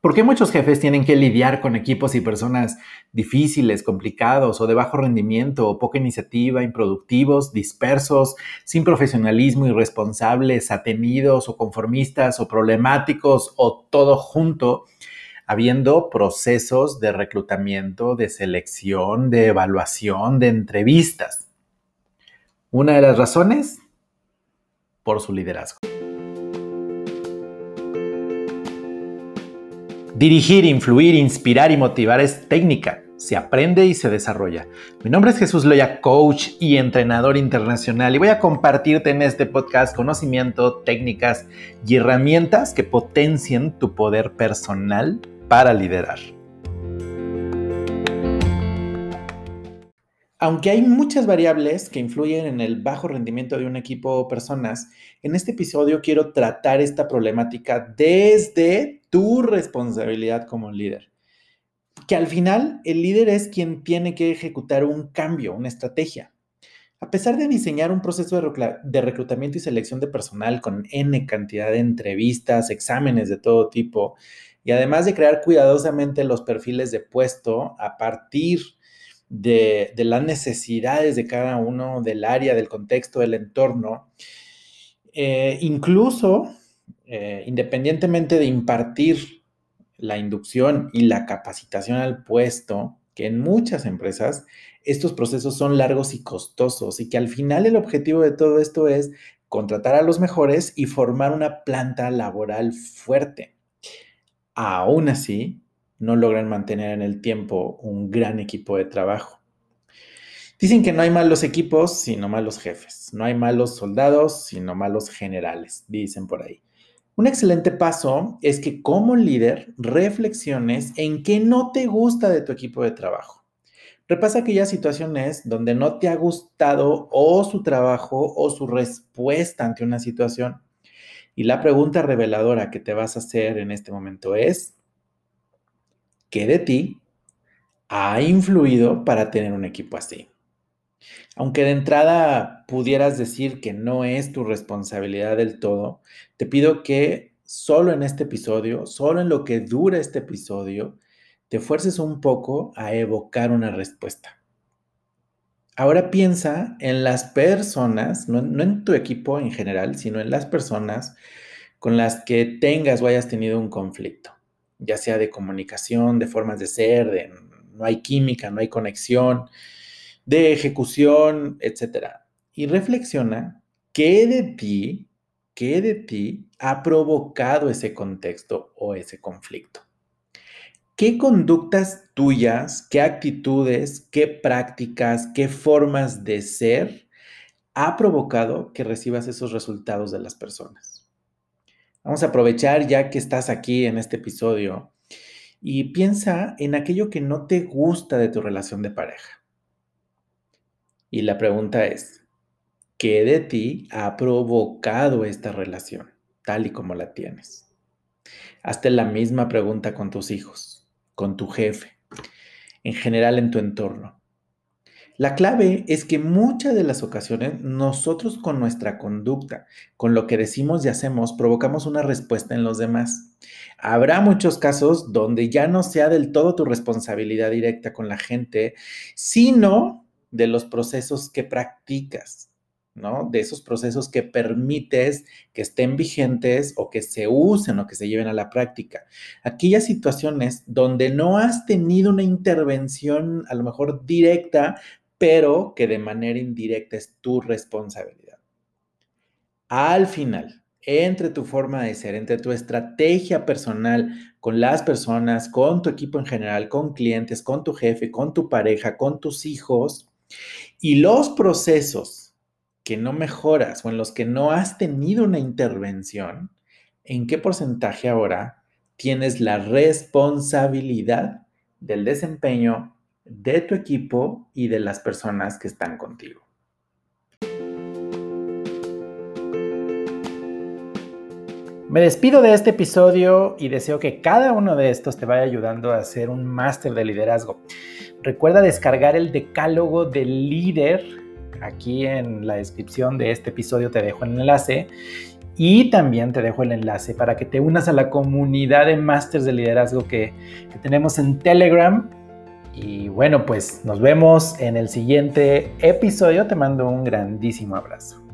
¿Por qué muchos jefes tienen que lidiar con equipos y personas difíciles, complicados o de bajo rendimiento o poca iniciativa, improductivos, dispersos, sin profesionalismo, irresponsables, atenidos o conformistas o problemáticos o todo junto, habiendo procesos de reclutamiento, de selección, de evaluación, de entrevistas? Una de las razones, por su liderazgo. Dirigir, influir, inspirar y motivar es técnica. Se aprende y se desarrolla. Mi nombre es Jesús Loya, coach y entrenador internacional, y voy a compartirte en este podcast conocimiento, técnicas y herramientas que potencien tu poder personal para liderar. Aunque hay muchas variables que influyen en el bajo rendimiento de un equipo o personas, en este episodio quiero tratar esta problemática desde tu responsabilidad como líder. Que al final el líder es quien tiene que ejecutar un cambio, una estrategia. A pesar de diseñar un proceso de reclutamiento y selección de personal con N cantidad de entrevistas, exámenes de todo tipo, y además de crear cuidadosamente los perfiles de puesto a partir de, las necesidades de cada uno, del área, del contexto, del entorno. Eh, incluso, eh, independientemente de impartir la inducción y la capacitación al puesto, que en muchas empresas estos procesos son largos y costosos y que al final el objetivo de todo esto es contratar a los mejores y formar una planta laboral fuerte. Aún así, no logran mantener en el tiempo un gran equipo de trabajo. Dicen que no hay malos equipos, sino malos jefes. No hay malos soldados, sino malos generales, dicen por ahí. Un excelente paso es que como líder reflexiones en qué no te gusta de tu equipo de trabajo. Repasa aquellas situaciones donde no te ha gustado o su trabajo o su respuesta ante una situación. Y la pregunta reveladora que te vas a hacer en este momento es, ¿Qué de ti ha influido para tener un equipo así. Aunque de entrada pudieras decir que no es tu responsabilidad del todo, te pido que solo en este episodio, solo en lo que dura este episodio, te fuerces un poco a evocar una respuesta. Ahora piensa en las personas, no, en tu equipo en general, sino en las personas con las que tengas o hayas tenido un conflicto ya sea de comunicación, de formas de ser, de no hay química, no hay conexión, de ejecución, etc. Y reflexiona qué de ti, qué de ti ha provocado ese contexto o ese conflicto. ¿Qué conductas tuyas, qué actitudes, qué prácticas, qué formas de ser ha provocado que recibas esos resultados de las personas? Vamos a aprovechar ya que estás aquí en este episodio y piensa en aquello que no te gusta de tu relación de pareja. Y la pregunta es, ¿qué de ti ha provocado esta relación tal y como la tienes? Hazte la misma pregunta con tus hijos, con tu jefe, en general en tu entorno. La clave es que muchas de las ocasiones nosotros con nuestra conducta, con lo que decimos y hacemos, provocamos una respuesta en los demás. Habrá muchos casos donde ya no sea del todo tu responsabilidad directa con la gente, sino de los procesos que practicas, ¿no? De esos procesos que permites que estén vigentes o que se usen o que se lleven a la práctica. Aquellas situaciones donde no has tenido una intervención a lo mejor directa, pero que de manera indirecta es tu responsabilidad. Al final, entre tu forma de ser, entre tu estrategia personal con las personas, con tu equipo en general, con clientes, con tu jefe, con tu pareja, con tus hijos y los procesos que no mejoras o en los que no has tenido una intervención, ¿en qué porcentaje ahora tienes la responsabilidad del desempeño de tu equipo y de las personas que están contigo. Me despido de este episodio y deseo que cada uno de estos te vaya ayudando a hacer un máster de liderazgo. Recuerda descargar el decálogo del líder. Aquí en la descripción de este episodio te dejo el enlace Y también te dejo el enlace para que te unas a la comunidad de Masters de Liderazgo que, que tenemos en Telegram. Y bueno, pues nos vemos en el siguiente episodio. Te mando un grandísimo abrazo.